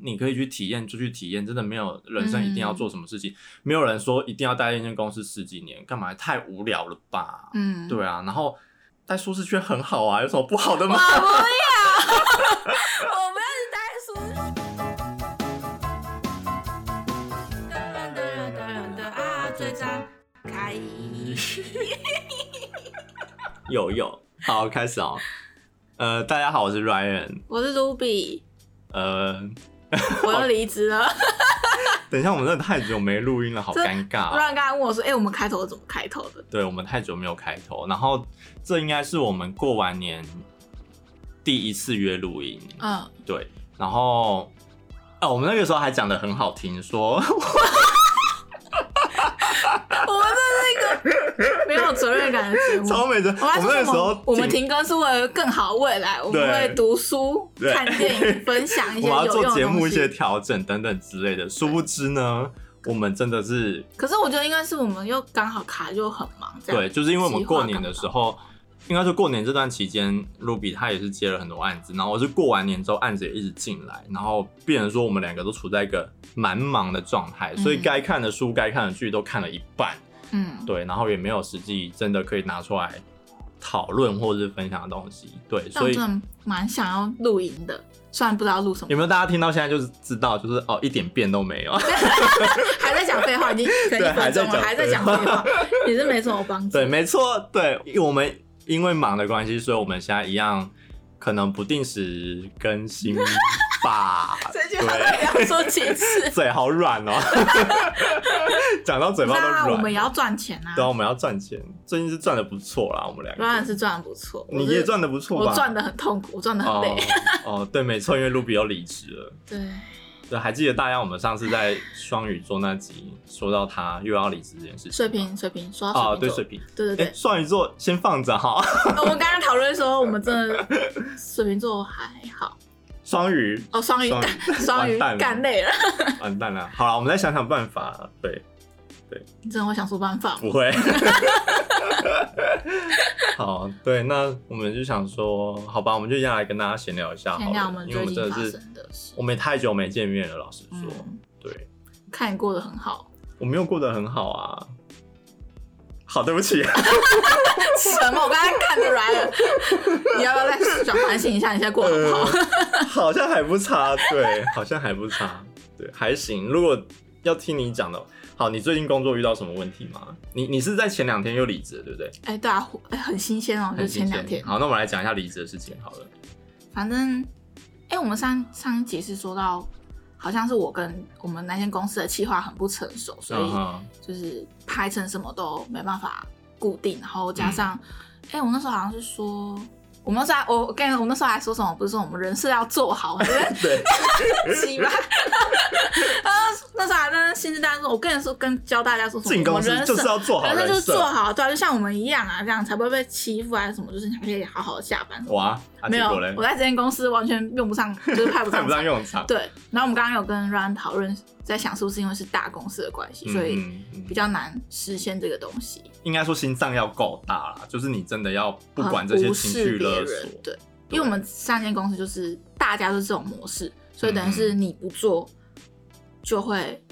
你可以去体验就去体验，真的没有人生一定要做什么事情，嗯、没有人说一定要待在一间公司十几年，干嘛？太无聊了吧？嗯，对啊。然后待舒适圈很好啊，有什么不好的吗？我不要，我不要去待舒适圈。有有，好，开始哦。呃，大家好，我是 Ryan，我是 Ruby。呃。我要离职了。等一下，我们真的太久没录音了，好尴尬。不然刚才问我说：“哎、欸，我们开头怎么开头的？”对，我们太久没有开头，然后这应该是我们过完年第一次约录音。嗯，对。然后，哦，我们那个时候还讲得很好听，说。没有责任感的节目，超没责。我们那时候，我们停更是为了更好未来，我们会读书、看电影、分享一些有节目一些调整等等之类的。殊不知呢，我们真的是……可是我觉得应该是我们又刚好卡就很忙。对，就是因为我们过年的时候，应该说过年这段期间，Ruby 他也是接了很多案子，然后我是过完年之后案子也一直进来，然后变成说我们两个都处在一个蛮忙的状态，所以该看的书、该看的剧都看了一半。嗯，对，然后也没有实际真的可以拿出来讨论或者是分享的东西，对，所以蛮想要露营的，虽然不知道录什么。有没有大家听到现在就是知道，就是哦，一点变都没有，还在讲废话，已经可以还在讲，还在讲废话，也是没什么帮助。对，没错，对，我们因为忙的关系，所以我们现在一样。可能不定时更新吧。这句话要说几次？嘴好软哦，讲到嘴巴都软。我们也要赚钱啊！对啊，我们要赚钱。最近是赚的不错啦，我们两个。当然是赚的不错。你也赚的不错吧？我赚的很痛苦，我赚的很累。哦，哦，对，没错，因为 Ruby 又离职了。对。对，还记得大家我们上次在双鱼座那集说到他又要离职这件事情。水瓶，水瓶，说。啊，对，水瓶，对对对。双鱼座先放着哈。我们刚刚讨论说，我们真的 水瓶座还好。双鱼。哦，双鱼，双鱼干累了。完蛋了，好了，我们再想想办法。对，对。你真的会想出办法吗？不会。好，对，那我们就想说，好吧，我们就一样来跟大家闲聊一下好了，闲聊我们最近发生的是。我们也太久没见面了，老实说，嗯、对。看你过得很好，我没有过得很好啊。好，对不起。什么？我刚才看得来了。你要不要再转反省一下，你现在过得好不好？呃？好像还不差，对，好像还不差，对，还行。如果要听你讲的。好，你最近工作遇到什么问题吗？你你是在前两天又离职了，对不对？哎、欸，对啊，哎、欸，很新鲜哦，就前两天。好，那我们来讲一下离职的事情好了。反正，哎、欸，我们上上一集是说到，好像是我跟我们那间公司的企划很不成熟，所以就是拍成什么都没办法固定，然后加上，哎、我那时候好像是说。我们那时候还，我跟我们那时候还说什么？不是说我们人设要做好，对不 对？对。吧？然后那时候还跟新知大家说，我跟你说，跟教大家说什么？我们人设就是要做好人设，就是做好，对啊，就像我们一样啊，这样才不会被欺负啊什么？就是你还可以好好的下班。哇，啊、没有，我在这间公司完全用不上，就是派不上，派不上用场。对。然后我们刚刚有跟 Ryan 讨论，在想是不是因为是大公司的关系，所以比较难实现这个东西。应该说心脏要够大啦，就是你真的要不管这些情绪勒索，对。因为我们三间公司就是大家都是这种模式，所以等于是你不做就会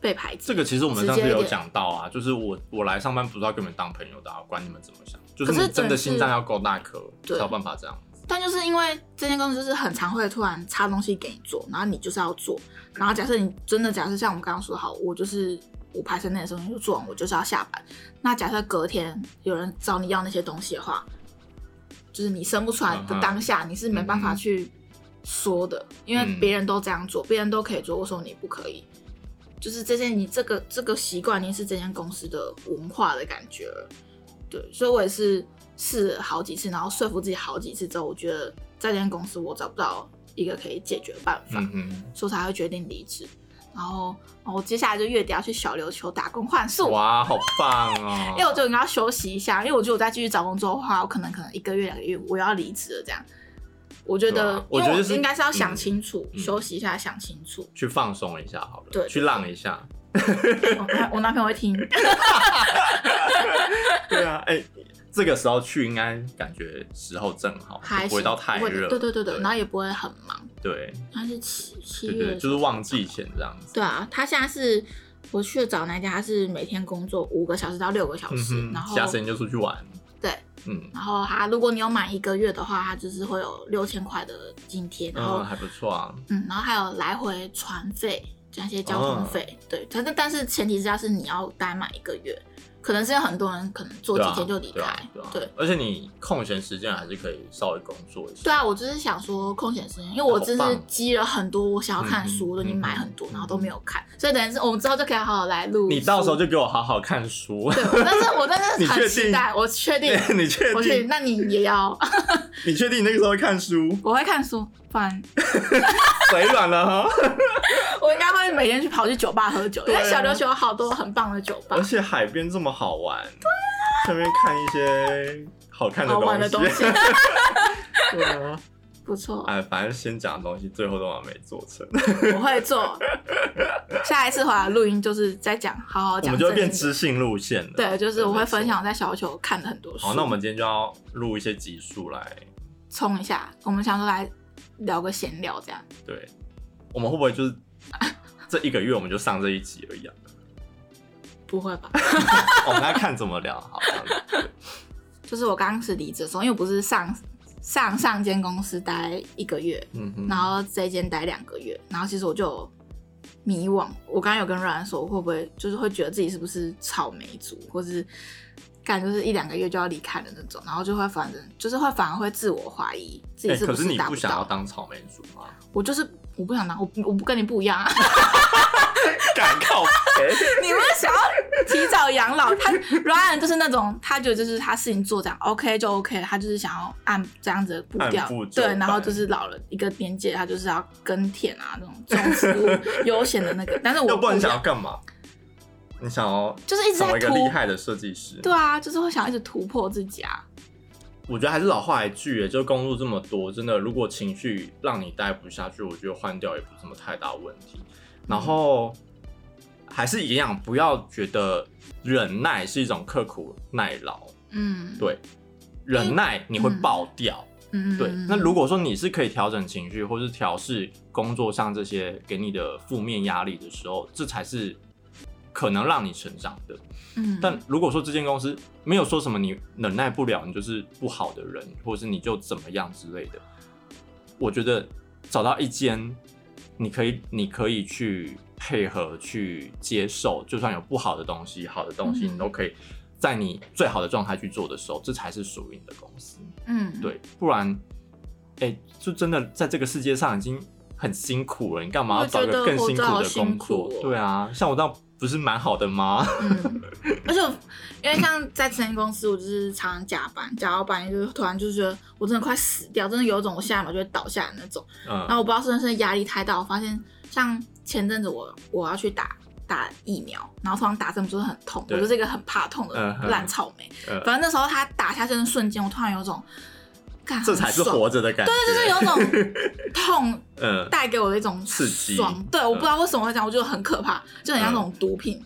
被排挤。这个其实我们上次有讲到啊，就是我我来上班不是要跟你们当朋友的，啊，管你们怎么想，就是你真的心脏要够大颗才有办法这样。但就是因为这间公司就是很常会突然插东西给你做，然后你就是要做，然后假设你真的假设像我们刚刚说好，我就是我排程内的时候你就做完，我就是要下班。那假设隔天有人找你要那些东西的话。就是你生不出来的当下，你是没办法去说的，嗯、因为别人都这样做，别、嗯、人都可以做，为什么你不可以？就是这件你这个这个习惯，你是这间公司的文化的感觉，对，所以我也是试了好几次，然后说服自己好几次之后，我觉得在这间公司我找不到一个可以解决的办法，嗯、所以才会决定离职。然后我接下来就月底要去小琉球打工换宿。哇，好棒哦！因为我就应该要休息一下，因为我觉得我再继续找工作的话，我可能可能一个月两个月我要离职了这样。我觉得，啊、我觉得应该是要想清楚，嗯、休息一下，想清楚，去放松一下好了，对，去浪一下。我 我男朋友会听。对啊，哎、欸，这个时候去应该感觉时候正好，还不会到太热。对对对对，然后也不会很忙。对，他是七七月就是旺季前这样子。对啊，他现在是我去找那家，他是每天工作五个小时到六个小时，嗯、然后其他时间就出去玩。对，嗯，然后他如果你有满一个月的话，他就是会有六千块的津贴，然后、嗯、还不错啊。嗯，然后还有来回船费，加一些交通费。哦、对，但是但是前提之下是你要待满一个月。可能是有很多人可能做几天就离开，对，啊对，啊对，对，而且你空闲时间还是可以稍微工作一下。对啊，我就是想说空闲时间，因为我真是积了很多我想要看书的，你、嗯、买很多，然后都没有看，嗯、所以等于是我们之后就可以好好来录。你到时候就给我好好看书。对，但是我真的 很期待，我确定，你确定，我确定，那你也要。你确定你那个时候会看书？我会看书，不然嘴软了哈。我应该会每天去跑去酒吧喝酒，啊、因为小琉球有好多很棒的酒吧，而且海边这么好玩，对啊，顺便看一些好看的东西，好玩的东西，对啊，不错。哎，反正先讲的东西，最后都还没做成。我会做，下一次回来录音就是再讲，好好讲。我们就会变知性路线了。对，就是我会分享在小琉球看的很多书。好，那我们今天就要录一些集数来冲一下。我们想说来聊个闲聊，这样。对，我们会不会就是？这一个月我们就上这一集而已啊？不会吧？我们来看怎么聊好。就是我刚开始离职的时候，因为我不是上上上间公司待一个月，嗯哼，然后这间待两个月，然后其实我就迷惘。我刚刚有跟瑞安说，我会不会就是会觉得自己是不是草莓族，或是干就是一两个月就要离开的那种，然后就会反正就是会反而会自我怀疑自己是不是达不到。欸，可是你不想要当草莓族吗？我就是。我不想当，我我不跟你不一样啊！敢靠？你们想要提早养老？他 Ryan 就是那种，他觉得就是他事情做这样 OK 就 OK，他就是想要按这样子的步调，对，然后就是老了一个年纪，他就是要耕田啊，那种种植物悠闲的那个。但是我不，不然想要干嘛？你想要就是一直在成为一个厉害的设计师？对啊，就是会想要一直突破自己啊。我觉得还是老话一句，就工作这么多，真的，如果情绪让你待不下去，我觉得换掉也不是什么太大问题。然后还是一样，不要觉得忍耐是一种刻苦耐劳。嗯，对，忍耐你会爆掉。嗯，对。那如果说你是可以调整情绪，或是调试工作上这些给你的负面压力的时候，这才是。可能让你成长的，嗯，但如果说这间公司没有说什么你忍耐不了，你就是不好的人，或者是你就怎么样之类的，我觉得找到一间你可以你可以去配合去接受，就算有不好的东西，好的东西你都可以在你最好的状态去做的时候，这才是属于你的公司，嗯，对，不然，哎、欸，就真的在这个世界上已经很辛苦了，你干嘛要找一个更辛苦的工作？对啊，像我这样。不是蛮好的吗？嗯，而且因为像在这间公司，我就是常常加班，加到半夜就突然就是觉得我真的快死掉，真的有一种我下一秒就会倒下的那种。嗯，然后我不知道是不是压力太大，我发现像前阵子我我要去打打疫苗，然后突然打针不是很痛，我就是一个很怕痛的烂草莓。嗯，反正那时候他打下针的瞬间，我突然有一种。这才是活着的感觉。对，就是有种 痛，嗯，带给我的一种刺激。对，我不知道为什么会这样，我觉得很可怕，就很像那种毒品，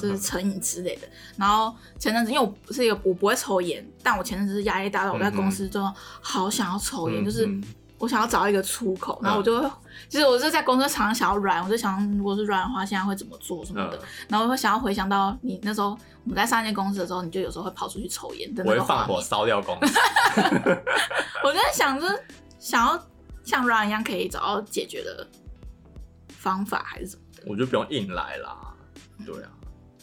就是成瘾之类的。然后前阵子，因为我是一个我不会抽烟，但我前阵子是压力大到我在公司就好想要抽烟，就是我想要找一个出口，然后我就会，其实我是在公司常常想要软，我就想如果是软的话，现在会怎么做什么的，然后我会想要回想到你那时候。我们在上一间公司的时候，你就有时候会跑出去抽烟。我会放火烧掉公司。我就在想着，想要像 Ryan 一样可以找到解决的方法，还是什么的？我就不用硬来啦。对啊，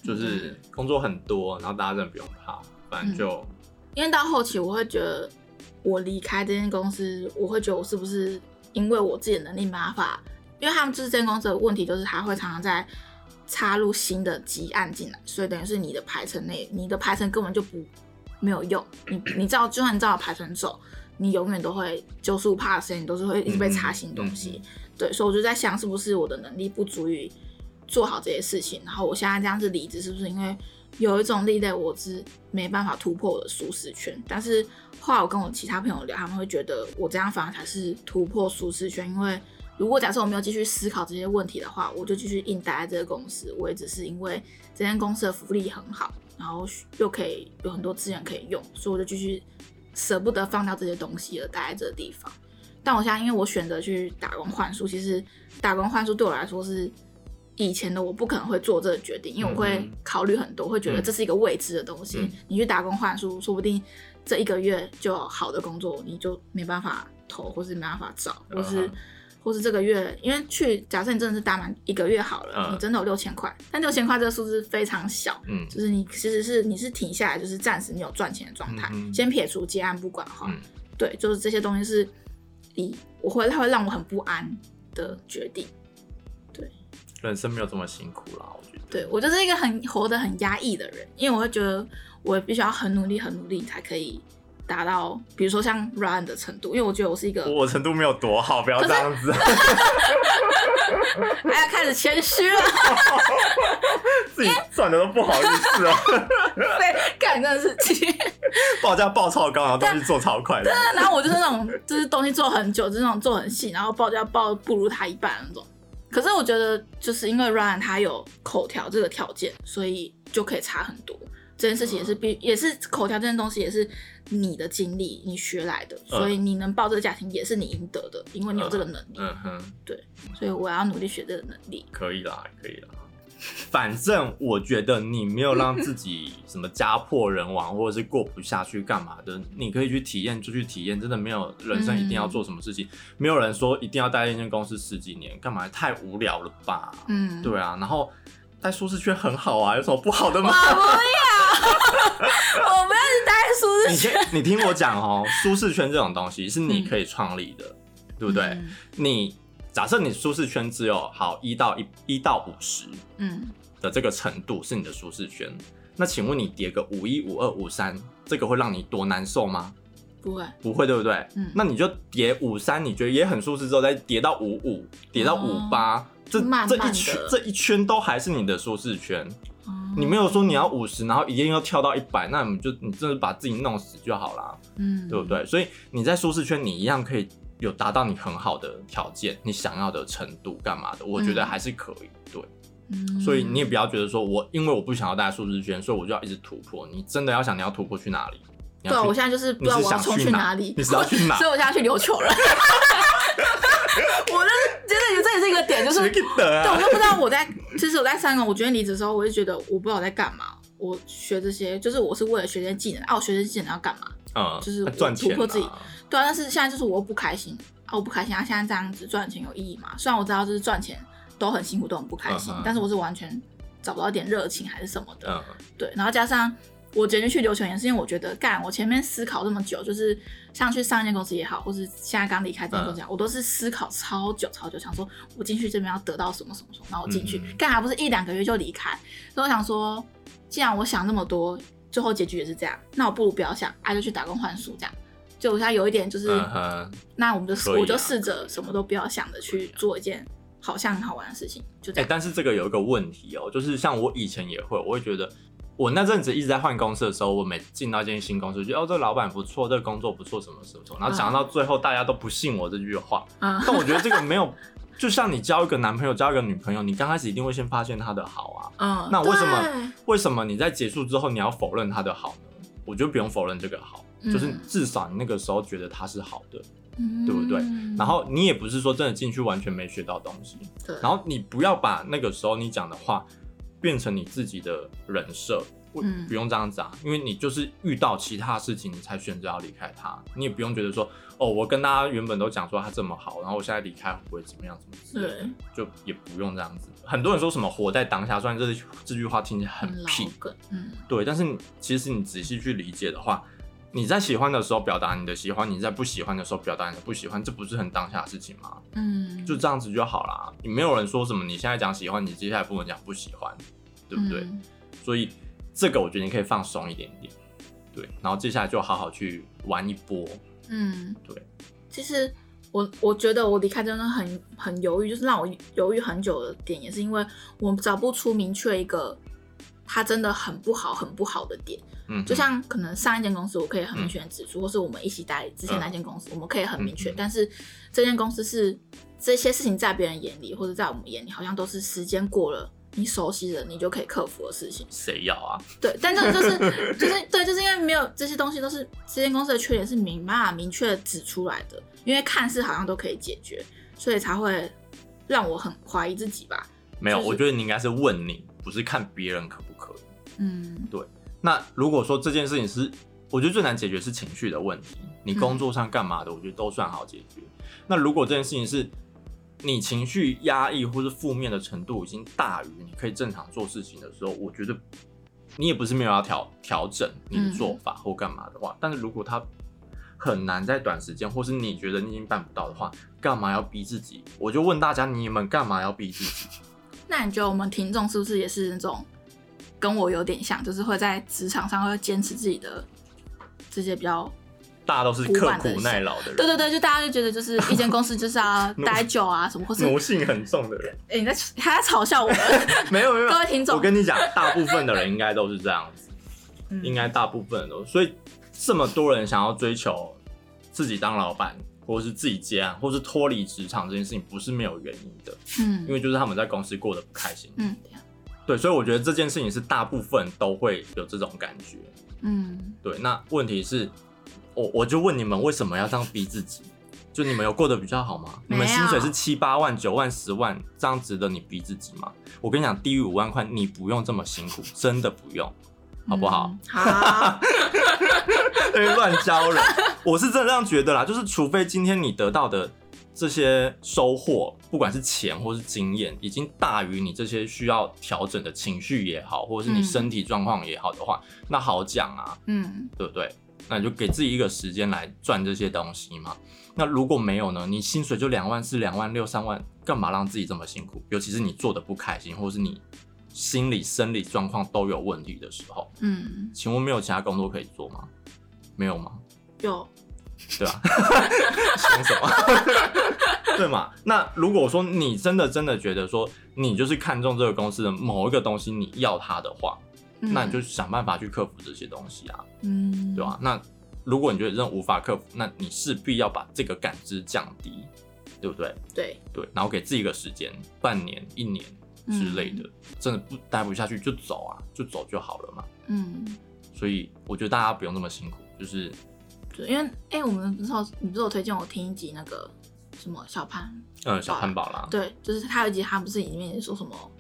就是工作很多，然后大家真的不用怕，反正就、嗯、因为到后期我会觉得，我离开这间公司，我会觉得我是不是因为我自己的能力没办法？因为他们这间公司的问题就是，他会常常在。插入新的积案进来，所以等于是你的排程内，你的排程根本就不没有用。你你知道就算你照排程走，你永远都会九十五趴的时间，你都是会一直被插新东西。对，所以我就在想，是不是我的能力不足以做好这些事情？然后我现在这样子离职，是不是因为有一种力量，我是没办法突破我的舒适圈？但是后来我跟我其他朋友聊，他们会觉得我这样反而才是突破舒适圈，因为。如果假设我没有继续思考这些问题的话，我就继续硬待在这个公司。我也只是因为这间公司的福利很好，然后又可以有很多资源可以用，所以我就继续舍不得放掉这些东西而待在这个地方。但我现在因为我选择去打工换书，其实打工换书对我来说是以前的我不可能会做这个决定，因为我会考虑很多，会觉得这是一个未知的东西。嗯、你去打工换书，说不定这一个月就有好的工作，你就没办法投，或是没办法找，或是。或是这个月，因为去假设你真的是打满一个月好了，嗯、你真的有六千块，但六千块这个数字非常小，嗯，就是你其实是你是停下来，就是暂时你有赚钱的状态，先撇除接案不管的话，嗯、对，就是这些东西是，以我会它会让我很不安的决定，对，人生没有这么辛苦啦，我觉得，对我就是一个很活得很压抑的人，因为我会觉得我必须要很努力很努力才可以。达到比如说像 Ryan 的程度，因为我觉得我是一个我程度没有多好，不要这样子，还要开始谦虚了，自己赚的都不好意思啊，对，干真的是报价报超高，然后东西做超快的，对，然后我就是那种就是东西做很久，就是那种做很细，然后报价报不如他一半那种。可是我觉得就是因为 Ryan 他有口条这个条件，所以就可以差很多。这件事情也是必，也是口条这件东西也是你的经历，你学来的，所以你能报这个家庭也是你应得的，因为你有这个能力。嗯哼，对，所以我要努力学这个能力。可以啦，可以啦。反正我觉得你没有让自己什么家破人亡，或者是过不下去干嘛的，你可以去体验，就去体验。真的没有人生一定要做什么事情，没有人说一定要待在一间公司十几年，干嘛？太无聊了吧？嗯，对啊。然后。在舒适圈很好啊，有什么不好的吗？我不要，我不要去待舒适圈。你你听我讲哦，舒适圈这种东西是你可以创立的，嗯、对不对？嗯、你假设你舒适圈只有好一到一一到五十，嗯的这个程度是你的舒适圈。嗯、那请问你叠个五一五二五三，这个会让你多难受吗？不会，不会，对不对？嗯，那你就叠五三，你觉得也很舒适，之后再叠到五五，叠到五八、哦。这这一圈这一圈都还是你的舒适圈，嗯、你没有说你要五十，然后一定要跳到一百，那你就你真的把自己弄死就好了，嗯，对不对？所以你在舒适圈，你一样可以有达到你很好的条件，你想要的程度干嘛的？我觉得还是可以，嗯、对。所以你也不要觉得说我因为我不想要待在舒适圈，所以我就要一直突破。你真的要想你要突破去哪里？对，我现在就是不知道我要冲去哪里，你是要去哪？所以我现在去琉球了。我就是觉得这也是一个点，就是对，我就不知道我在，其实我在三个，我决定离职的时候，我就觉得我不知道我在干嘛。我学这些，就是我是为了学这些技能啊，我学这些技能要干嘛？嗯，就是赚钱突破自己。对啊，但是现在就是我又不开心啊，我不开心啊。现在这样子赚钱有意义吗？虽然我知道就是赚钱都很辛苦，都很不开心，但是我是完全找不到一点热情还是什么的。嗯，对，然后加上。我决定去留球也是因为我觉得，干我前面思考这么久，就是像去上一间公司也好，或是现在刚离开这间公司也好，嗯、我都是思考超久超久，想说我进去这边要得到什么什么什么，然后我进去，干还、嗯、不是一两个月就离开，所以我想说，既然我想那么多，最后结局也是这样，那我不如不要想，哎、啊，就去打工换宿这样。就我现在有一点就是，嗯、哼那我们就、啊、我就试着什么都不要想的去做一件好像很好玩的事情，就这样。欸、但是这个有一个问题哦，就是像我以前也会，我会觉得。我那阵子一直在换公司的时候，我每进到一间新公司，觉得哦，这个老板不错，这个工作不错，什么什么什么，然后讲到最后，大家都不信我这句话。嗯，但我觉得这个没有，就像你交一个男朋友，交一个女朋友，你刚开始一定会先发现他的好啊。嗯，那为什么为什么你在结束之后你要否认他的好呢？我觉得不用否认这个好，嗯、就是至少你那个时候觉得他是好的，嗯、对不对？然后你也不是说真的进去完全没学到东西。对。然后你不要把那个时候你讲的话。变成你自己的人设，不不用这样子啊，嗯、因为你就是遇到其他事情，你才选择要离开他。你也不用觉得说，哦，我跟大家原本都讲说他这么好，然后我现在离开会不会怎么样？怎么对就也不用这样子。很多人说什么活在当下，虽然这这句话听起来很屁，嗯，对，但是其实你仔细去理解的话。你在喜欢的时候表达你的喜欢，你在不喜欢的时候表达你的不喜欢，这不是很当下的事情吗？嗯，就这样子就好啦。你没有人说什么，你现在讲喜欢，你接下来不能讲不喜欢，对不对？嗯、所以这个我觉得你可以放松一点点，对。然后接下来就好好去玩一波。嗯，对。其实我我觉得我离开真的很很犹豫，就是让我犹豫很久的点，也是因为我找不出明确一个他真的很不好很不好的点。嗯，就像可能上一间公司，我可以很明确的指出，嗯、或是我们一起待之前那间公司，嗯、我们可以很明确。嗯、但是这间公司是这些事情在别人眼里，或者在我们眼里，好像都是时间过了你熟悉的，你就可以克服的事情。谁要啊？对，但这个就是就是对，就是因为没有这些东西，都是这间公司的缺点是明嘛明确指出来的，因为看似好像都可以解决，所以才会让我很怀疑自己吧。没有，就是、我觉得你应该是问你，不是看别人可不可以。嗯，对。那如果说这件事情是，我觉得最难解决是情绪的问题。你工作上干嘛的，我觉得都算好解决。嗯、那如果这件事情是，你情绪压抑或是负面的程度已经大于你可以正常做事情的时候，我觉得你也不是没有要调调整你的做法或干嘛的话。但是如果他很难在短时间，或是你觉得你已经办不到的话，干嘛要逼自己？我就问大家，你们干嘛要逼自己？那你觉得我们听众是不是也是那种跟我有点像，就是会在职场上会坚持自己的这些比较？大家都是刻苦耐劳的人，对对对，就大家就觉得就是一间公司就是要 待久啊，什么或是奴性很重的人。哎、欸，你在还在嘲笑我 们？没有没有，各位听众，我跟你讲，大部分的人应该都是这样子，嗯、应该大部分人都，所以这么多人想要追求自己当老板，或者是自己接案，或是脱离职场这件事情，不是没有原因的。嗯，因为就是他们在公司过得不开心。嗯，对，所以我觉得这件事情是大部分都会有这种感觉。嗯，对，那问题是。我我就问你们，为什么要这样逼自己？就你们有过得比较好吗？你们薪水是七八万、九万、十万，这样值得你逼自己吗？我跟你讲，低于五万块，你不用这么辛苦，真的不用，好不好？嗯、好，乱教人，我是真的这样觉得啦。就是除非今天你得到的这些收获，不管是钱或是经验，已经大于你这些需要调整的情绪也好，或者是你身体状况也好的话，嗯、那好讲啊，嗯，对不对？那你就给自己一个时间来赚这些东西嘛。那如果没有呢？你薪水就两万四、两万六、三万，干嘛让自己这么辛苦？尤其是你做的不开心，或是你心理、生理状况都有问题的时候。嗯，请问没有其他工作可以做吗？没有吗？有，对吧？想什么？对嘛？那如果说你真的真的觉得说你就是看中这个公司的某一个东西，你要它的话。那你就想办法去克服这些东西啊，嗯，对吧？那如果你觉得真的无法克服，那你势必要把这个感知降低，对不对？对对，然后给自己一个时间，半年、一年之类的，嗯、真的不待不下去就走啊，就走就好了嘛。嗯，所以我觉得大家不用那么辛苦，就是，对，因为哎、欸，我们不是说你不是有推荐我听一集那个什么小潘，嗯，小潘宝啦，对，就是他有一集他不是里面说什么，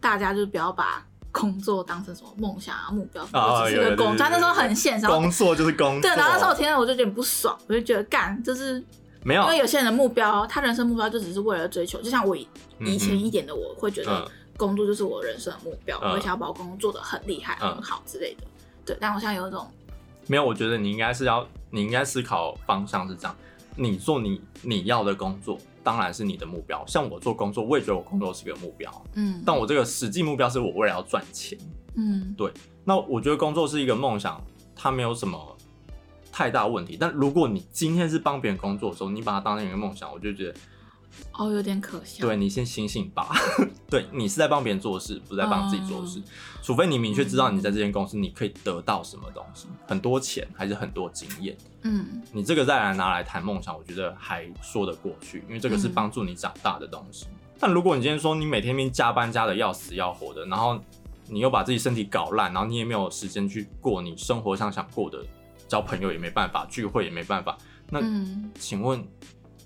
大家就是不要把。工作当成什么梦想啊目标？啊，只是一个工作，他那时候很现实。工作就是工作。对，然后那时候我听了我就有点不爽，我就觉得干就是没有，因为有些人的目标，他人生目标就只是为了追求。就像我以前一点的，我会觉得工作就是我人生的目标，我会想要把我工作做的很厉害、很好之类的。对，但我现在有一种没有，我觉得你应该是要，你应该思考方向是这样，你做你你要的工作。当然是你的目标。像我做工作，我也觉得我工作是个目标。嗯，但我这个实际目标是我为了要赚钱。嗯，对。那我觉得工作是一个梦想，它没有什么太大问题。但如果你今天是帮别人工作的时候，你把它当成一个梦想，我就觉得。哦，有点可笑。对，你先醒醒吧。对，你是在帮别人做事，不是在帮自己做事。嗯、除非你明确知道你在这间公司你可以得到什么东西，嗯、很多钱还是很多经验。嗯，你这个再来拿来谈梦想，我觉得还说得过去，因为这个是帮助你长大的东西。嗯、但如果你今天说你每天边加班加的要死要活的，然后你又把自己身体搞烂，然后你也没有时间去过你生活上想过的，交朋友也没办法，聚会也没办法，那、嗯、请问？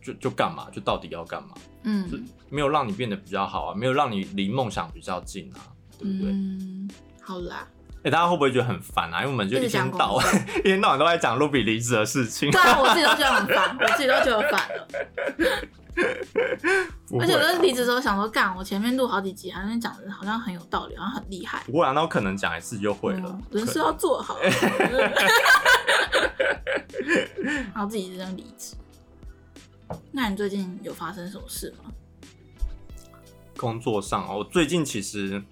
就就干嘛？就到底要干嘛？嗯，就没有让你变得比较好啊，没有让你离梦想比较近啊，对不对？嗯，好啦。哎、欸，大家会不会觉得很烦啊？因为我们就一天到晚 一天到晚都在讲 Ruby 离职的事情。对啊，我自己都觉得很烦，我自己都觉得烦了。而且我在离职的时候想说，干，我前面录好几集，好像讲的好像很有道理，好像很厉害。不会啊，那我可能讲一次就会了。人事要做好。然后自己这样离职。那你最近有发生什么事吗？工作上哦，我最近其实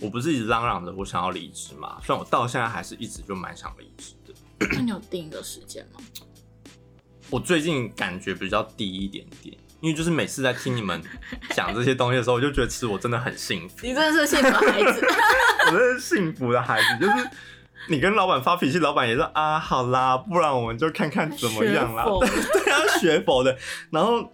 我不是一直嚷嚷着我想要离职嘛，虽然我到现在还是一直就蛮想离职的。那你有定一个时间吗？我最近感觉比较低一点点，因为就是每次在听你们讲这些东西的时候，我就觉得其实我真的很幸福。你真的是幸福的孩子，我真的是幸福的孩子，就是。你跟老板发脾气，老板也说啊，好啦，不然我们就看看怎么样啦。学佛的。然后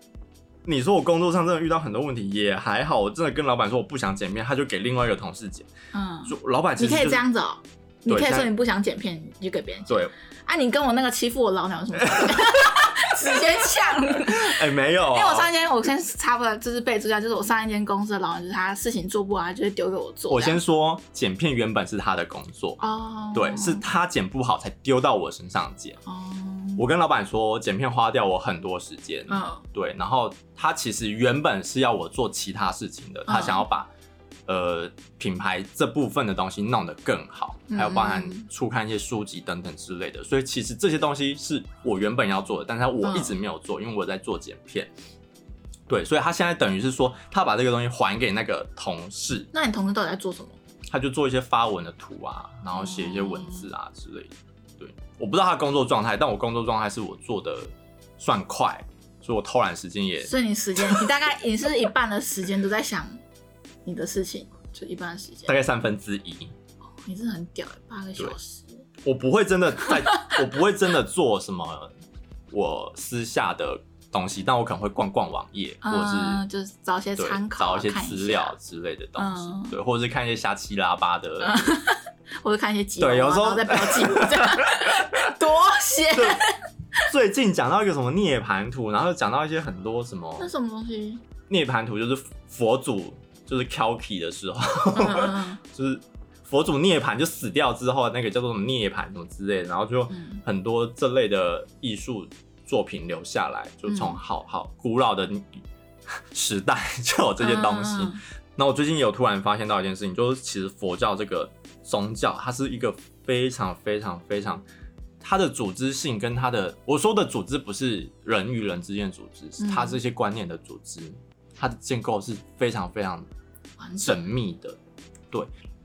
你说我工作上真的遇到很多问题，也还好。我真的跟老板说我不想剪片，他就给另外一个同事剪。嗯，就老板、就是，你可以这样子哦、喔，你可以说你不想剪片，你就给别人剪。对，啊，你跟我那个欺负我老鸟有什么？直接抢！哎、欸，没有、啊，因为我上一间，我先差不多就是备注一下，就是我上一间公司的老板，就是他事情做不完，就会丢给我做。我先说，剪片原本是他的工作哦，对，是他剪不好才丢到我身上剪。哦，我跟老板说，剪片花掉我很多时间。嗯，对，然后他其实原本是要我做其他事情的，他想要把。呃，品牌这部分的东西弄得更好，还有包含初看一些书籍等等之类的，所以其实这些东西是我原本要做的，但是我一直没有做，因为我在做剪片。对，所以他现在等于是说，他把这个东西还给那个同事。那你同事到底在做什么？他就做一些发文的图啊，然后写一些文字啊之类的。对，我不知道他的工作状态，但我工作状态是我做的算快，所以我偷懒时间也。所以你时间，你大概也是一半的时间都在想。你的事情就一般时间，大概三分之一。哦，你真的很屌，八个小时。我不会真的在，我不会真的做什么我私下的东西，但我可能会逛逛网页，或者是、嗯、就是找一些参考，找一些资料之类的东西，嗯、对，或者是看一些瞎七拉八的，嗯、或者看一些记录，对，有时候在标记这样 多闲。最近讲到一个什么涅盘图，然后讲到一些很多什么，那什么东西？涅盘图就是佛祖。就是 Kalki 的时候，嗯、就是佛祖涅槃就死掉之后，那个叫做什么涅槃什么之类的，然后就很多这类的艺术作品留下来，就从好好古老的时代就有这些东西。那、嗯、我最近有突然发现到一件事情，就是其实佛教这个宗教，它是一个非常非常非常它的组织性跟它的我说的组织不是人与人之间的组织，是它这些观念的组织。它的建构是非常非常缜密的，对，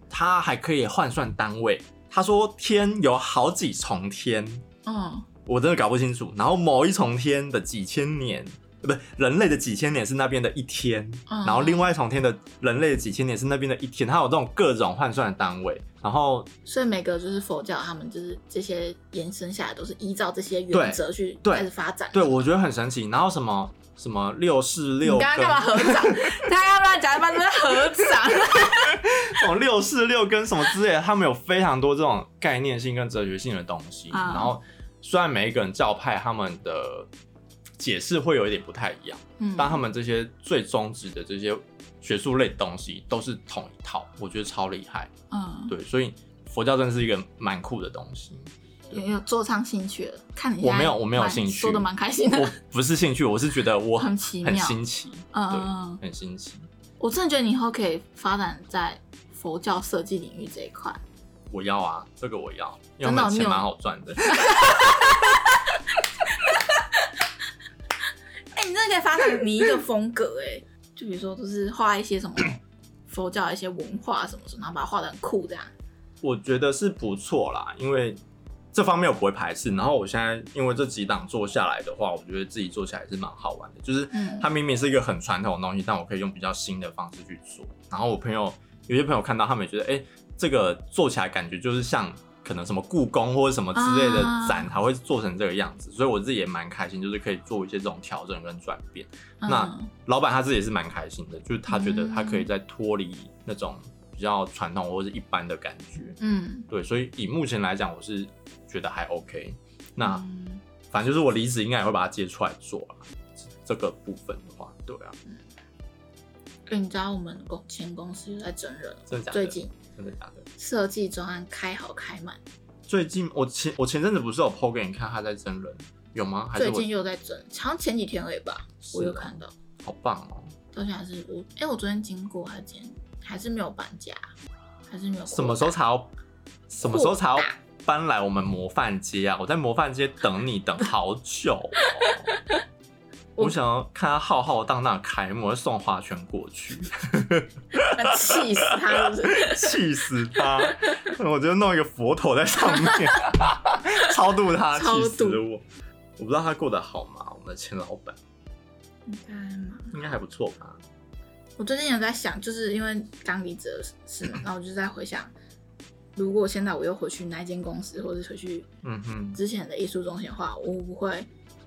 它还可以换算单位。他说天有好几重天，嗯，我真的搞不清楚。然后某一重天的几千年，不对，人类的几千年是那边的一天，嗯，然后另外一重天的人类的几千年是那边的一天。它有这种各种换算的单位，然后所以每个就是佛教，他们就是这些延伸下来都是依照这些原则去开始发展。对，我觉得很神奇。然后什么？什么六四六？你刚刚干嘛合掌？他要不要讲一半？是合掌？哦，六四六跟什么之类的，他们有非常多这种概念性跟哲学性的东西。嗯、然后虽然每一个人教派他们的解释会有一点不太一样，嗯，但他们这些最宗旨的这些学术类的东西都是同一套，我觉得超厉害。嗯，对，所以佛教真的是一个蛮酷的东西。有有做上兴趣了，看你我没有，我没有兴趣，说的蛮开心的。我不是兴趣，我是觉得我很奇妙，很新奇，嗯，很新奇。我真的觉得你以后可以发展在佛教设计领域这一块。我要啊，这个我要，因为钱蛮好赚的。哎、欸，你真的可以发展你一个风格哎，就比如说，就是画一些什么佛教的一些文化什么什么，然后把它画的很酷这样。我觉得是不错啦，因为。这方面我不会排斥，然后我现在因为这几档做下来的话，我觉得自己做起来是蛮好玩的。就是它明明是一个很传统的东西，但我可以用比较新的方式去做。然后我朋友有些朋友看到，他们也觉得，哎，这个做起来感觉就是像可能什么故宫或者什么之类的展才会做成这个样子。所以我自己也蛮开心，就是可以做一些这种调整跟转变。那老板他自己也是蛮开心的，就是他觉得他可以在脱离那种比较传统或者是一般的感觉。嗯，对，所以以目前来讲，我是。觉得还 OK，那、嗯、反正就是我离职应该也会把它接出来做了。这个部分的话，对啊。嗯，欸、你知道我们公前公司在整人，真的假的？最近真的假的？设计专案开好开满。最近我前我前阵子不是有 PO 给你看他在征人，有吗？还是最近又在整？好像前几天而已吧，我有看到。好棒哦！到现在还是我哎、欸，我昨天经过还是今天还是没有搬家，还是没有。什么时候才要？什么时候才要？搬来我们模范街啊！我在模范街等你等好久哦。我，想要看他浩浩荡荡开幕，送花圈过去，气死他是是？气死他！我就弄一个佛头在上面，超度他，气死我！我不知道他过得好吗？我们的前老板应该吗？应该还不错吧？我最近有在想，就是因为刚离职的事，然后我就在回想。如果现在我又回去那间公司，或者回去嗯哼之前的艺术中心的话，我会不会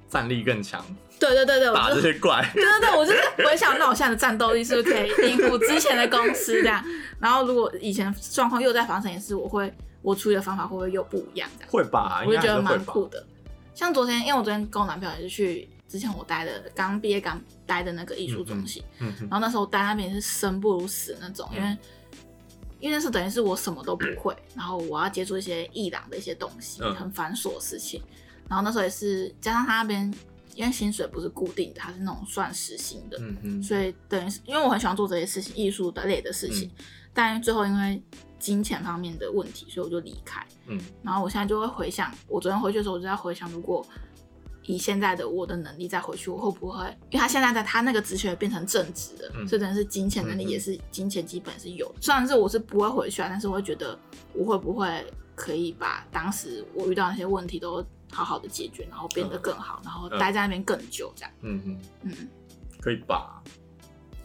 战力更强，对对对对，打这些怪，对对对，我就是我也想，那我现在的战斗力是不是可以应付之前的公司这样？然后如果以前状况又在发生一次，我会我处理的方法会不会又不一样？这样会吧？我就觉得蛮酷的。像昨天，因为我昨天跟我男朋友也是去之前我待的刚毕业刚待的那个艺术中心，嗯嗯嗯、然后那时候我待那边是生不如死那种，嗯、因为因为那时候等于是我什么都不会，嗯、然后我要接触一些艺廊的一些东西，嗯、很繁琐的事情。然后那时候也是加上他那边，因为薪水不是固定的，他是那种算时薪的，嗯嗯、所以等于是因为我很喜欢做这些事情，艺术的类的事情，嗯、但最后因为金钱方面的问题，所以我就离开。嗯，然后我现在就会回想，我昨天回去的时候，我就在回想，如果以现在的我的能力再回去，我会不会？因为他现在在他那个职缺变成正职了，嗯、所以等于是金钱能力也是金钱基本是有。嗯、虽然是我是不会回去啊，但是我会觉得我会不会可以把当时我遇到那些问题都好好的解决，然后变得更好，嗯、然后待在那边更久，这样。嗯嗯嗯，可以吧？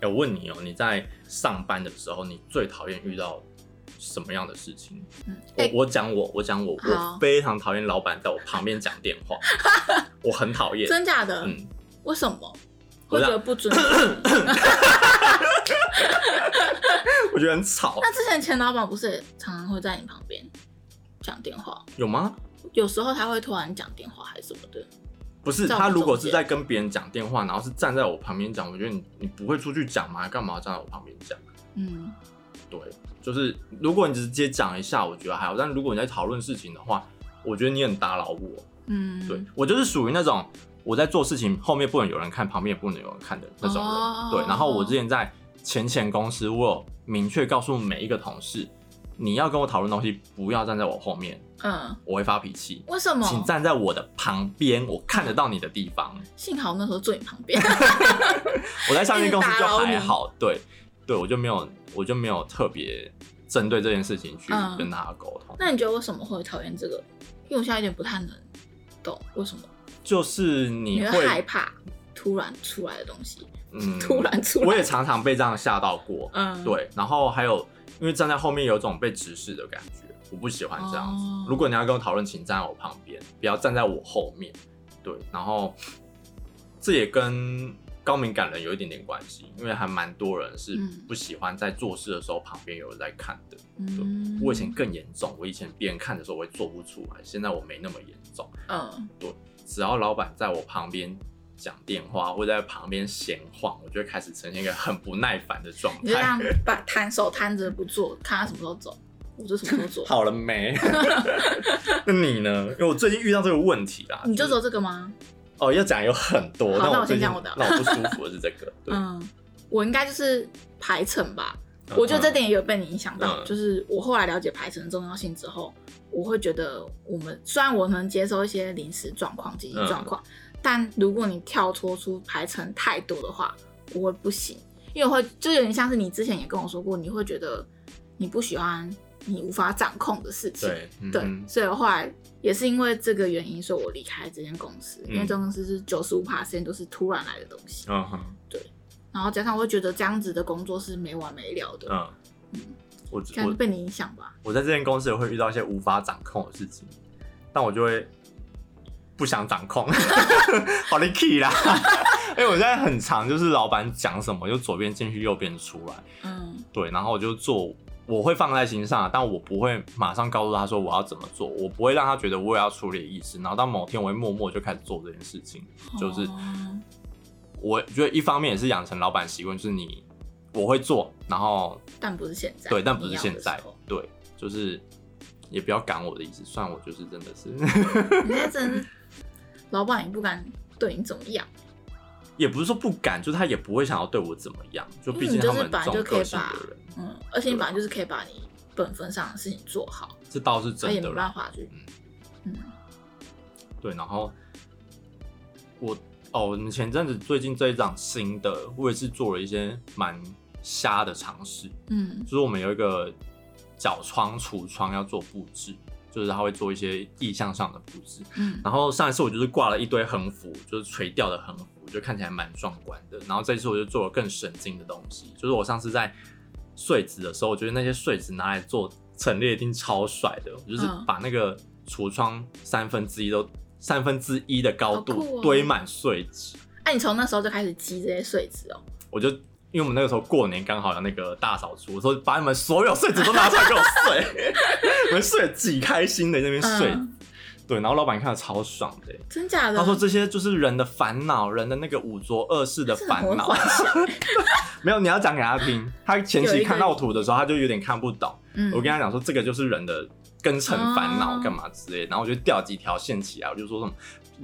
哎，我问你哦，你在上班的时候，你最讨厌遇到？什么样的事情？嗯欸、我我讲我我讲我我非常讨厌老板在我旁边讲电话，我很讨厌。真假的？嗯。为什么？我觉得不尊重。我觉得很吵。那之前前老板不是也常常会在你旁边讲电话？有吗？有时候他会突然讲电话还是什么的。不是，他如果是在跟别人讲电话，然后是站在我旁边讲，我觉得你你不会出去讲吗？干嘛站在我旁边讲？嗯。对，就是如果你直接讲一下，我觉得还好。但如果你在讨论事情的话，我觉得你很打扰我。嗯，对，我就是属于那种我在做事情后面不能有人看，旁边也不能有人看的那种人。哦、对，然后我之前在前前公司，我有明确告诉每一个同事，你要跟我讨论东西，不要站在我后面。嗯，我会发脾气。为什么？请站在我的旁边，我看得到你的地方。幸好那时候坐你旁边。我在上面公司就还好。对。对，我就没有，我就没有特别针对这件事情去跟他沟通。嗯。那你觉得为什么会讨厌这个？因为我现在有点不太能懂为什么。就是你会，你会害怕突然出来的东西，嗯，突然出来。我也常常被这样吓到过，嗯，对。然后还有，因为站在后面有种被直视的感觉，我不喜欢这样子。哦。如果你要跟我讨论，请站在我旁边，不要站在我后面。对，然后这也跟。高敏感人有一点点关系，因为还蛮多人是不喜欢在做事的时候旁边有人在看的。嗯，我以前更严重，我以前别人看的时候我会做不出来，现在我没那么严重。嗯，对，只要老板在我旁边讲电话或者在旁边闲晃，我就会开始呈现一个很不耐烦的状态。你就这样把摊手摊着不做，看他什么时候走，我就什么时候做。好了没？那你呢？因为我最近遇到这个问题啦。你就走这个吗？哦，要讲有很多，好，那我先讲我的。让我不舒服的是这个，对嗯，我应该就是排程吧。嗯、我觉得这点也有被你影响到，嗯、就是我后来了解排程的重要性之后，我会觉得我们虽然我能接受一些临时状况、紧急状况，嗯、但如果你跳脱出排程太多的话，我会不行，因为我会就有点像是你之前也跟我说过，你会觉得你不喜欢你无法掌控的事情，对，嗯、对，所以后来。也是因为这个原因，所以我离开这间公司。嗯、因为这间公司是九十五趴时间都是突然来的东西。嗯哼，对。然后加上我会觉得这样子的工作是没完没了的。嗯嗯，我可能被你影响吧。我在这间公司也会遇到一些无法掌控的事情，但我就会不想掌控，好的 key 啦。因为我现在很常，就是老板讲什么就左边进去右边出来。嗯，对，然后我就做。我会放在心上，但我不会马上告诉他说我要怎么做，我不会让他觉得我也要处理的意思。然后到某天，我会默默就开始做这件事情。就是我觉得一方面也是养成老板习惯，就是你我会做，然后但不是现在，对，但不是现在，对，就是也不要赶我的意思。算我就是 真的是，你真的老板也不敢对你怎么样，也不是说不敢，就是他也不会想要对我怎么样，就毕竟他们这种个性的人。嗯，而且你本来就是可以把你本分上的事情做好，这倒是真的，也没办法去，嗯，对。然后我哦，我们前阵子最近这一档新的，我也是做了一些蛮瞎的尝试，嗯，就是我们有一个角窗、橱窗要做布置，就是他会做一些意向上的布置，嗯。然后上一次我就是挂了一堆横幅，就是垂钓的横幅，就看起来蛮壮观的。然后这一次我就做了更神经的东西，就是我上次在。穗子的时候，我觉得那些穗子拿来做陈列一定超帅的，就是把那个橱窗三分之一都三分之一的高度堆满碎纸。哎、你从那时候就开始积这些碎纸哦？我就因为我们那个时候过年刚好有那个大扫除，我说把你们所有碎纸都拿出来给我碎，我们睡几开心的在那边睡。嗯对，然后老板看了超爽的，真假的？他说这些就是人的烦恼，人的那个五浊恶世的烦恼。没有，你要讲给他听。他前期看到图的时候，他就有点看不懂。嗯，我跟他讲说，这个就是人的根尘烦恼，干嘛之类的。然后我就调几条线起来，我就说什么。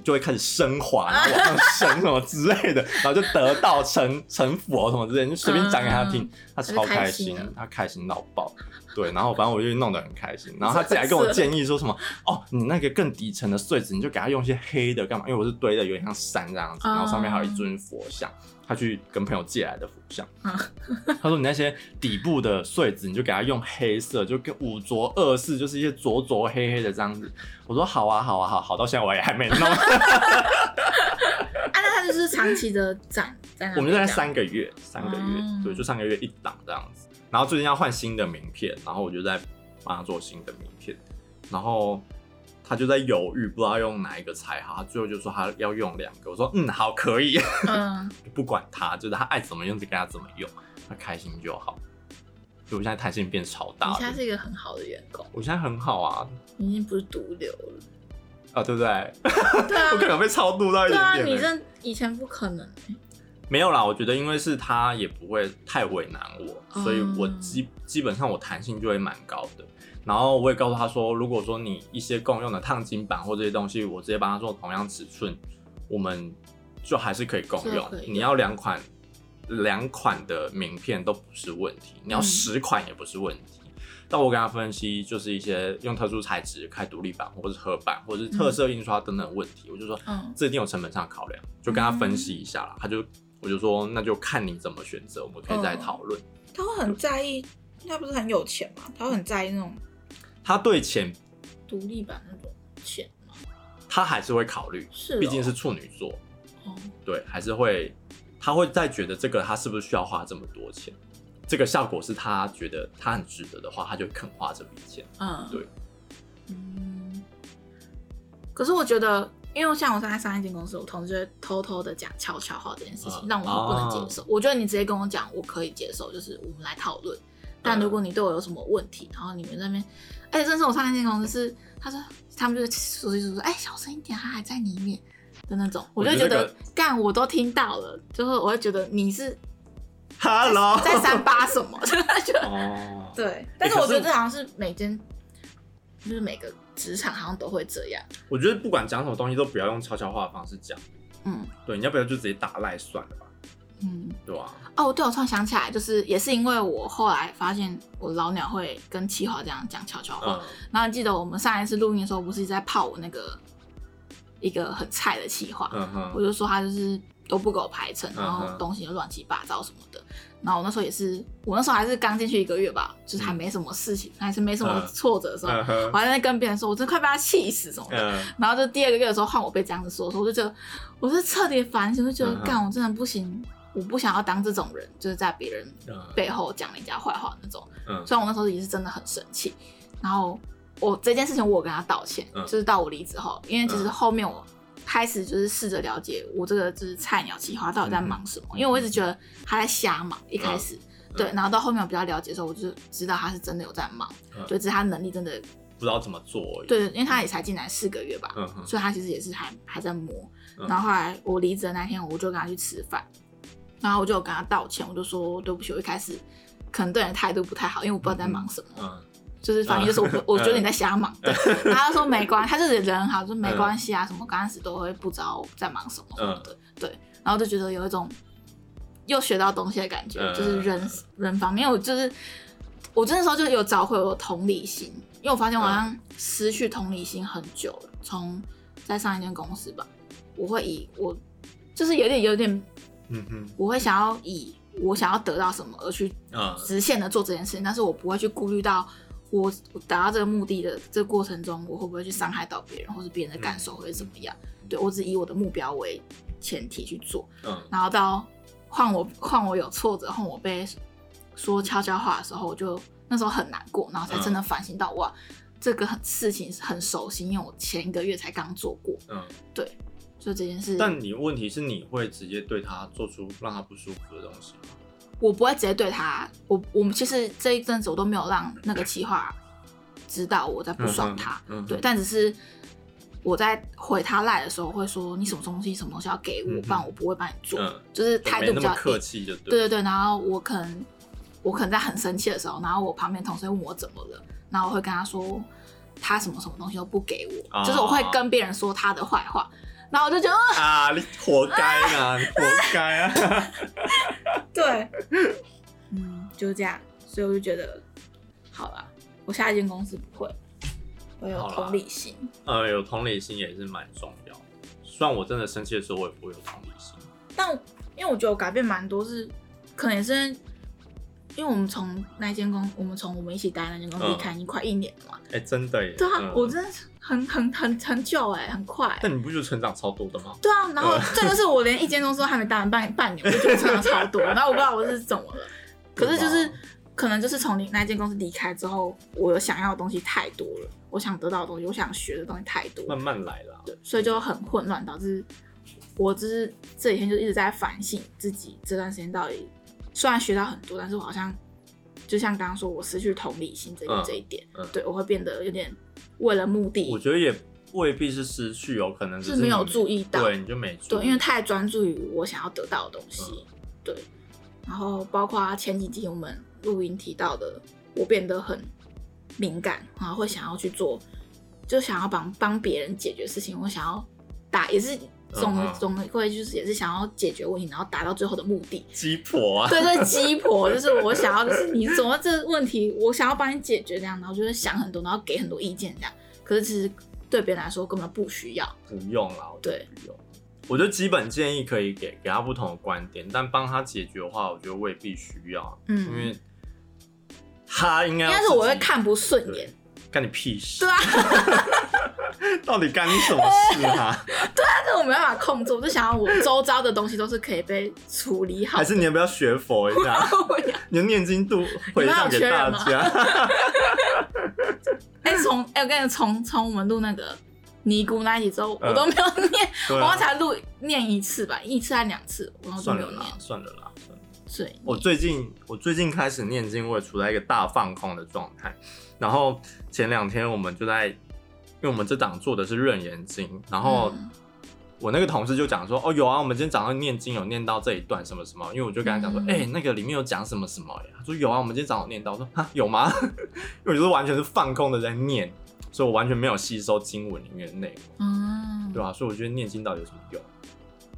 就会开始升华，然后往上升什么之类的，然后就得道成成佛什么之类的，就随便讲给他听，他超开心，他开心到爆。对，然后反正我就弄得很开心，然后他自己还跟我建议说什么，哦，你那个更底层的碎纸，你就给他用一些黑的干嘛？因为我是堆的有点像山这样子，然后上面还有一尊佛像。他去跟朋友借来的佛像，他说：“你那些底部的穗子，你就给他用黑色，就跟五浊恶世，就是一些浊浊黑黑的这样子。”我说：“好啊，好啊，好，好到现在我也还没弄。”啊，那他就是长期的展在那，我们就在三个月，三个月，嗯、对，就上个月一档这样子。然后最近要换新的名片，然后我就在帮他做新的名片，然后。他就在犹豫，不知道用哪一个才好。他最后就说他要用两个。我说嗯，好，可以。嗯，不管他，就是他爱怎么用就给他怎么用，他开心就好。就我现在弹性变超大。你现在是一个很好的员工。我现在很好啊。你已经不是毒瘤了。啊，对不对？对啊。我可能被超度到一点点。对啊，你这以前不可能。没有啦，我觉得因为是他也不会太为难我，嗯、所以我基基本上我弹性就会蛮高的。然后我也告诉他说，如果说你一些共用的烫金板或这些东西，我直接帮他做同样尺寸，我们就还是可以共用。你要两款两款的名片都不是问题，你要十款也不是问题。嗯、但我跟他分析，就是一些用特殊材质开独立板，或者是合板，或者是特色印刷等等问题，嗯、我就说，嗯，这一定有成本上的考量，就跟他分析一下了。嗯、他就我就说，那就看你怎么选择，我们可以再讨论。他会很在意，他不是很有钱吗？他会很在意那种。他对钱，独立版那种钱吗？他还是会考虑，是，毕竟是处女座，哦，对，还是会，他会再觉得这个他是不是需要花这么多钱？这个效果是他觉得他很值得的话，他就肯花这笔钱。嗯，对，嗯。可是我觉得，因为像我在上一间公司，我同事偷偷的讲悄悄话这件事情，嗯、让我不能接受。啊、我觉得你直接跟我讲，我可以接受，就是我们来讨论。但如果你对我有什么问题，然后你们那边。而且真是我上一间公司是，他说他们就是说说说，哎，小声一点，他还在里面的那种，我就觉得干我，我都听到了，就是我会觉得你是，Hello，在三八什么，就哦，对，但是我觉得这好像是每间，就是每个职场好像都会这样。我觉得不管讲什么东西，都不要用悄悄话的方式讲，嗯，对，你要不要就直接打赖算了吧。嗯，对啊。哦，对，我突然想起来，就是也是因为我后来发现我老鸟会跟企划这样讲悄悄话。嗯、然后记得我们上一次录音的时候，不是一直在泡我那个一个很菜的企划，嗯、哼我就说他就是都不给我排程，然后东西又乱七八糟什么的。然后我那时候也是，我那时候还是刚进去一个月吧，就是还没什么事情，嗯、还是没什么挫折的时候，嗯、我还在跟别人说，我真快被他气死什么的。嗯、然后就第二个月的时候换我被这样子说，说我就觉得我是彻底反省，就觉得干、我真的不行。我不想要当这种人，就是在别人背后讲人家坏话那种。嗯，虽然我那时候也是真的很生气，然后我这件事情我跟他道歉，嗯、就是到我离职后，因为其实后面我开始就是试着了解我这个就是菜鸟企划到底在忙什么，嗯、因为我一直觉得他在瞎忙，一开始、嗯、对，然后到后面我比较了解的时候，我就知道他是真的有在忙，嗯、就只是他能力真的不知道怎么做。对，因为他也才进来四个月吧，嗯、所以他其实也是还还在磨。然后后来我离职的那天，我就跟他去吃饭。然后我就有跟他道歉，我就说对不起，我一开始可能对人态度不太好，因为我不知道在忙什么，嗯、就是反正就是我、嗯、我觉得你在瞎忙，对。然后他说没关系，他就是人很好，就说没关系啊，什么刚开始都会不知道在忙什么什么的，对。然后就觉得有一种又学到东西的感觉，就是人人方面，我就是我真的时候就有找回我的同理心，因为我发现我好像失去同理心很久了，从在上一间公司吧，我会以我就是有点有点。嗯哼，我会想要以我想要得到什么而去直线的做这件事情，嗯、但是我不会去顾虑到我达到这个目的的这个过程中，我会不会去伤害到别人，或是别人的感受会怎么样？嗯、对，我只以我的目标为前提去做，嗯，然后到换我换我有挫折，换我被说悄悄话的时候，我就那时候很难过，然后才真的反省到、嗯、哇，这个很事情很熟悉，因为我前一个月才刚做过。嗯，对，就这件事。但你问题是你会直接对他做出让他不舒服的东西吗？我不会直接对他，我我们其实这一阵子我都没有让那个企划知道我在不爽他，嗯嗯、对，但只是我在回他赖的时候会说，你什么东西什么东西要给我，不然、嗯、我不会帮你做，嗯、就是态度比较客气，就对，对对对。然后我可能我可能在很生气的时候，然后我旁边同事问我怎么了，然后我会跟他说他什么什么东西都不给我，哦、就是我会跟别人说他的坏话。然后我就觉得啊，你活该啊，你活该啊！对，嗯，就是这样，所以我就觉得，好了，我下一间公司不会，我有同理心。呃，有同理心也是蛮重要的。虽然我真的生气的时候，我也不会有同理心。但因为我觉得我改变蛮多是，是可能也是因为我们从那间公，我们从我们一起待那间公司离开已经快一年了嘛。哎、欸，真的耶。对啊，嗯、我真的是。很很很很久哎、欸，很快、欸。但你不觉得成长超多的吗？对啊，然后这个是我连一间公司都还没待完半 半年，我就觉得成长超多。然后我不知道我是怎么了，可是就是可能就是从你那间公司离开之后，我有想要的东西太多了，我想得到的东西，我想学的东西太多，慢慢来了。对，所以就很混乱，导致我就是这几天就一直在反省自己这段时间到底，虽然学到很多，但是我好像就像刚刚说我失去同理心这个这一点，对我会变得有点为了目的，我觉得也。未必是失去，有可能是，是没有注意到，对，你就没对，因为太专注于我想要得到的东西，嗯、对。然后包括前几集我们录音提到的，我变得很敏感，然后会想要去做，就想要帮帮别人解决事情，我想要打也是总、嗯、总会就是也是想要解决问题，然后达到最后的目的。鸡婆啊，对对，鸡婆 就是我想要的是你怎么这个问题，我想要帮你解决这样，然后就是想很多，然后给很多意见这样。可是其实。对别人来说根本不需要，不用啦。对，不用。我觉得基本建议可以给给他不同的观点，但帮他解决的话，我觉得未必需要。嗯，因为他应该应该是我会看不顺眼，干你屁事。对啊，到底干你什么事啊？对啊，这我没办法控制，我就想要我周遭的东西都是可以被处理好。还是你要不要学佛一下？你的念经度回向给大家。哎，从哎、欸，我跟你从从我们录那个尼姑那一集之后，嗯、我都没有念，啊、我才录念一次吧，一次还两次，然后就没有念。算了啦，算了。对，我最近我最近开始念经，我也处在一个大放空的状态。然后前两天我们就在，因为我们这档做的是楞严经，然后。嗯我那个同事就讲说，哦，有啊，我们今天早上念经有念到这一段什么什么，因为我就跟他讲说，哎、嗯欸，那个里面有讲什么什么呀？他说有啊，我们今天早上念到，我说哈有吗？因为我就是完全是放空的在念，所以我完全没有吸收经文里面的内容，嗯，对吧、啊？所以我觉得念经到底有什么用？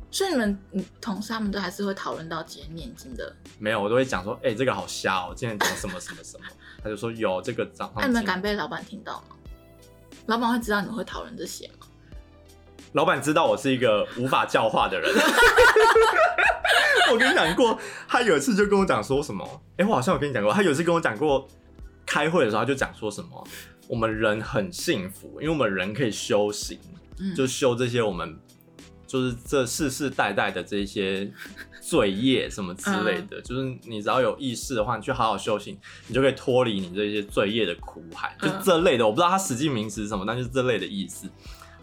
所以你们同事他们都还是会讨论到今天念经的？没有，我都会讲说，哎、欸，这个好瞎哦，今天讲什么什么什么，他就说有这个早上。那你们敢被老板听到吗？老板会知道你们会讨论这些吗？老板知道我是一个无法教化的人。我跟你讲过，他有一次就跟我讲说什么？哎、欸，我好像有跟你讲过，他有一次跟我讲过，开会的时候他就讲说什么？我们人很幸福，因为我们人可以修行，嗯、就修这些我们就是这世世代代的这些 罪业什么之类的。嗯、就是你只要有意识的话，你去好好修行，你就可以脱离你这些罪业的苦海。就这类的，我不知道他实际名词是什么，但就是这类的意思。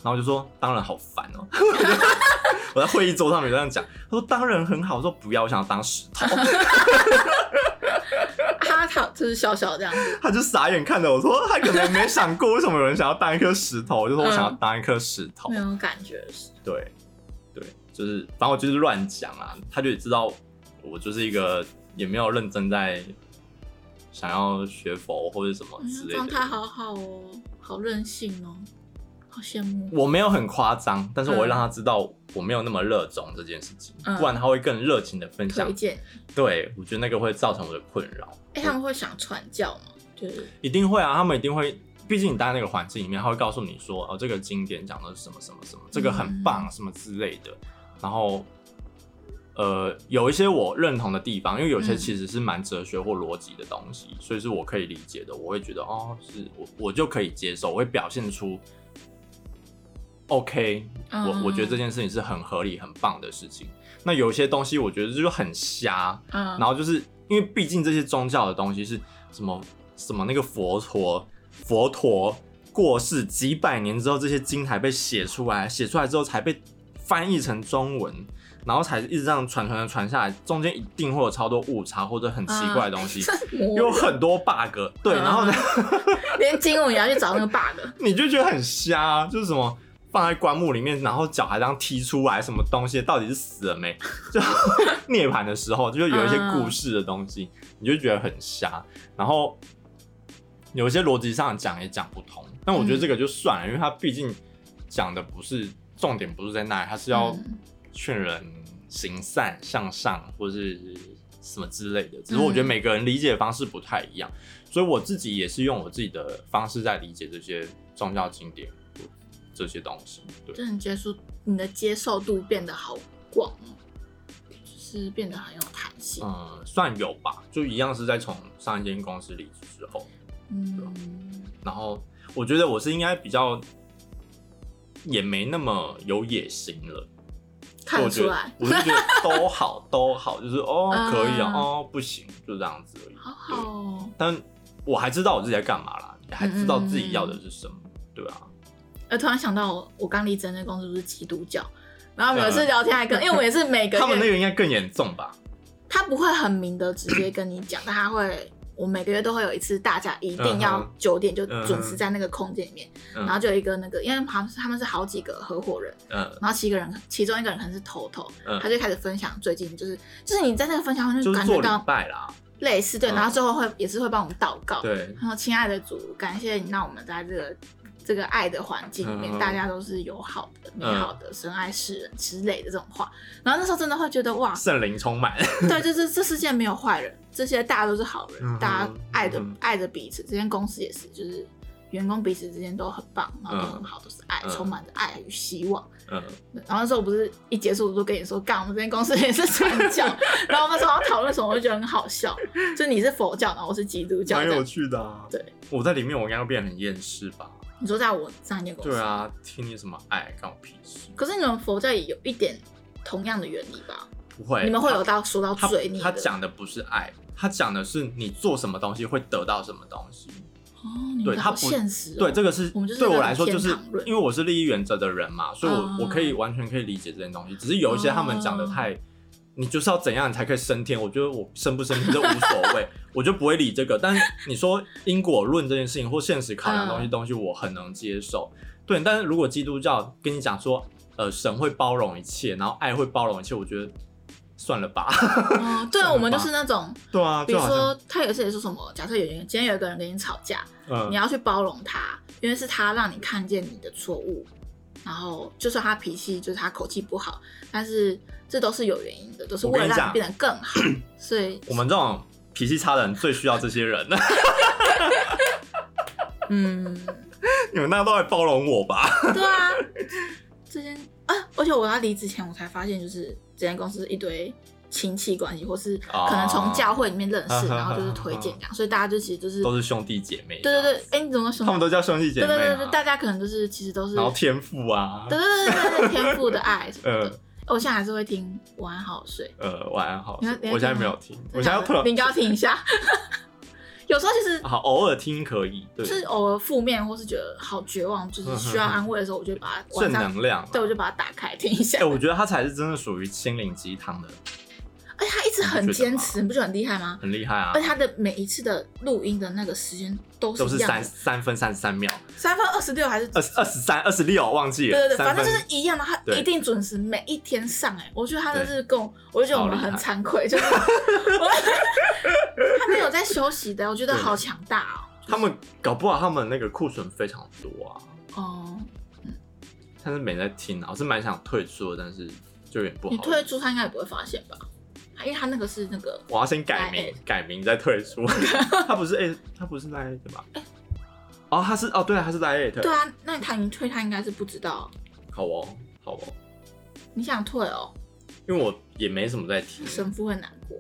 然后就说，当然好烦哦、喔。我在会议桌上面这样讲，他说当然很好，我说不要，我想要当石头。他他就是笑笑这样子，他就傻眼看着我说，他可能没想过为什么有人想要当一颗石头，我就说我想要当一颗石头，没有感觉是。对对，就是反正我就是乱讲啊，他就知道我就是一个也没有认真在想要学佛或者什么之类的。状态好好哦，好任性哦。好羡慕！我没有很夸张，但是我会让他知道我没有那么热衷这件事情，嗯、不然他会更热情的分享。推荐。对，我觉得那个会造成我的困扰。哎、欸，他们会想传教吗？就是一定会啊，他们一定会。毕竟你待在那个环境里面，他会告诉你说，哦，这个经典讲的是什么什么什么，这个很棒，什么之类的。嗯、然后，呃，有一些我认同的地方，因为有些其实是蛮哲学或逻辑的东西，嗯、所以是我可以理解的。我会觉得，哦，是我我就可以接受，我会表现出。OK，我我觉得这件事情是很合理、很棒的事情。那有一些东西，我觉得就很瞎。嗯，然后就是因为毕竟这些宗教的东西是什么什么那个佛陀佛陀过世几百年之后，这些经才被写出来，写出来之后才被翻译成中文，然后才一直这样传传传传下来，中间一定会有超多误差或者很奇怪的东西，嗯、有很多 bug。对，然后呢，连经文也要去找那个 bug，你就觉得很瞎，就是什么。放在棺木里面，然后脚还这样踢出来，什么东西到底是死了没？就涅槃的时候，就有一些故事的东西，你就觉得很瞎。然后有些逻辑上讲也讲不通。但我觉得这个就算了，因为他毕竟讲的不是重点，不是在那里，他是要劝人行善向上，或是什么之类的。只是我觉得每个人理解的方式不太一样，所以我自己也是用我自己的方式在理解这些宗教经典。这些东西，对，就你接受你的接受度变得好广，就是变得很有弹性。嗯，算有吧，就一样是在从上一间公司离职之后，嗯，然后我觉得我是应该比较也没那么有野心了，看得出来，我就觉得都好都好，就是哦 可以啊，嗯、哦不行，就这样子而已。好好、哦，但我还知道我自己在干嘛啦，也还知道自己要的是什么，嗯、对啊。呃，突然想到我，我刚离职那公司不是基督教，然后每次聊天还跟，因为我们也是每个，他们那个应该更严重吧？他不会很明的直接跟你讲，但他会，我每个月都会有一次，大家一定要九点就准时在那个空间里面，然后就有一个那个，因为他们他们是好几个合伙人，嗯，然后七个人，其中一个人可能是头头，他就开始分享最近就是就是你在那个分享会就感觉到类似对，然后最后会也是会帮我们祷告，对，然后亲爱的主，感谢你让我们在这个。这个爱的环境里面，嗯、大家都是友好的、美好的，神、嗯、爱世人之类的这种话。然后那时候真的会觉得哇，圣灵充满。对，就是这世界没有坏人，这些大家都是好人，嗯、大家爱着、嗯、爱着彼此。这间公司也是，就是员工彼此之间都很棒，然后都很好，都是爱，嗯、充满着爱与希望。嗯。然后那时候我不是一结束我就跟你说，干，我们这间公司也是传教。然后我们那时候要讨论什么，我就觉得很好笑。就你是佛教，然后我是基督教，蛮有趣的啊。对，我在里面，我应该会变得很厌世吧。你说在我上一间公司，对啊，听你什么爱，干我屁事。可是你们佛教也有一点同样的原理吧？不会，你们会有到说到嘴里。他讲的不是爱，他讲的是你做什么东西会得到什么东西。哦，对他不现实。对，这个是对我来说，就是因为我是利益原则的人嘛，所以我我可以完全可以理解这件东西。只是有一些他们讲的太。你就是要怎样你才可以升天？我觉得我升不升天都无所谓，我就不会理这个。但是你说因果论这件事情或现实考量的东西，东西我很能接受。对，但是如果基督教跟你讲说，呃，神会包容一切，然后爱会包容一切，我觉得算了吧。哦，对啊，我们就是那种，对啊，比如说他有时也是什么，假设有人今天有一个人跟你吵架，嗯，你要去包容他，因为是他让你看见你的错误。然后就算他脾气，就是他口气不好，但是这都是有原因的，都是为了让你变得更好。所以我们这种脾气差的人最需要这些人。嗯，你们大家都来包容我吧？对啊，这间啊，而且我要离职前，我才发现，就是这间公司一堆。亲戚关系，或是可能从教会里面认识，然后就是推荐这样，所以大家就其实就是都是兄弟姐妹。对对对，哎，你怎么兄弟？他们都叫兄弟姐妹。对对对，大家可能就是其实都是。然后天赋啊。对对对对，天赋的爱什么的。我现在还是会听晚安好睡。呃，晚安好睡。我现在没有听，我现在要特你应该要听一下。有时候其实好偶尔听可以，对是偶尔负面或是觉得好绝望，就是需要安慰的时候，我就把它 正能量，对，我就把它打开听一下。哎，我觉得它才是真的属于心灵鸡汤的。而且他一直很坚持，你不觉得很厉害吗？很厉害啊！而且他的每一次的录音的那个时间都是都是三三分三十三秒，三分二十六还是二二十三二十六？忘记了。对对对，反正就是一样的，他一定准时每一天上。哎，我觉得他的日供，我就觉得我们很惭愧，就 是他没有在休息的，我觉得好强大哦。他们搞不好他们那个库存非常多啊。哦，嗯，但是没在听啊，我是蛮想退出的，但是就有点不好。你退出他应该也不会发现吧？因为他那个是那个，我要先改名，改名再退出。他不是 A，，他不是 Line 对吧？哦，他是哦，对啊，他是 Line。对啊，那他已经退，他应该是不知道。好哦，好哦。你想退哦？因为我也没什么在听。神父会难过。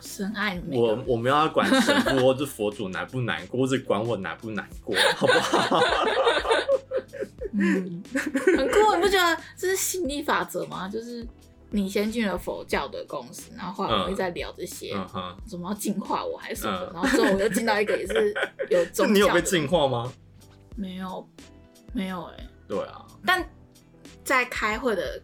神爱你。我我没有要管神父或者佛祖难不难过，只管我难不难过，好不好？嗯，很酷，你不觉得这是吸引力法则吗？就是。你先进了佛教的公司，然后后来我们在聊这些，嗯哼，什么要净化我还是什么，嗯然后之后我又进到一个也是有宗教，你有被净化吗？没有，没有哎、欸。对啊，但在开会的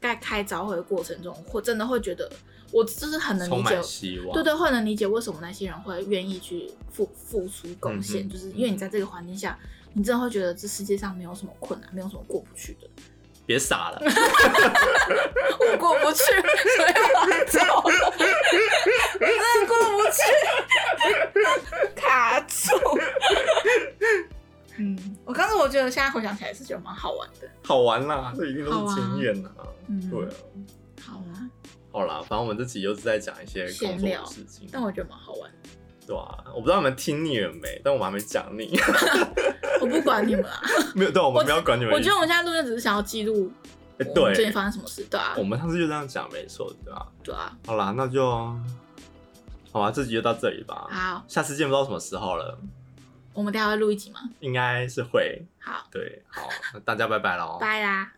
在开早会的过程中，会真的会觉得，我就是很能理解，希望对对，会能理解为什么那些人会愿意去付付出贡献，嗯就是因为你在这个环境下，你真的会觉得这世界上没有什么困难，没有什么过不去的。别傻了，我过不去，所以我走了，真的过不去，卡住。嗯，我刚才我觉得现在回想起来是觉得蛮好玩的。好玩啦，这一定都是经验呐。嗯，对啊，好啦，好啦，反正我们这集又是在讲一些工作的事情，但我觉得蛮好玩。对啊，我不知道你们听腻了没，但我们还没讲腻。我不管你们啊，没有，对，我们不要管你们。我觉得我们现在录音只是想要记录对，最近对，发生什么事，对啊我，们上次就这样讲，没错，对吧？对啊。好啦，那就好吧，这集就到这里吧。好，下次见，不知道什么时候了，我们等下会录一集吗？应该是会。好，对，好，那大家拜拜喽。拜啦。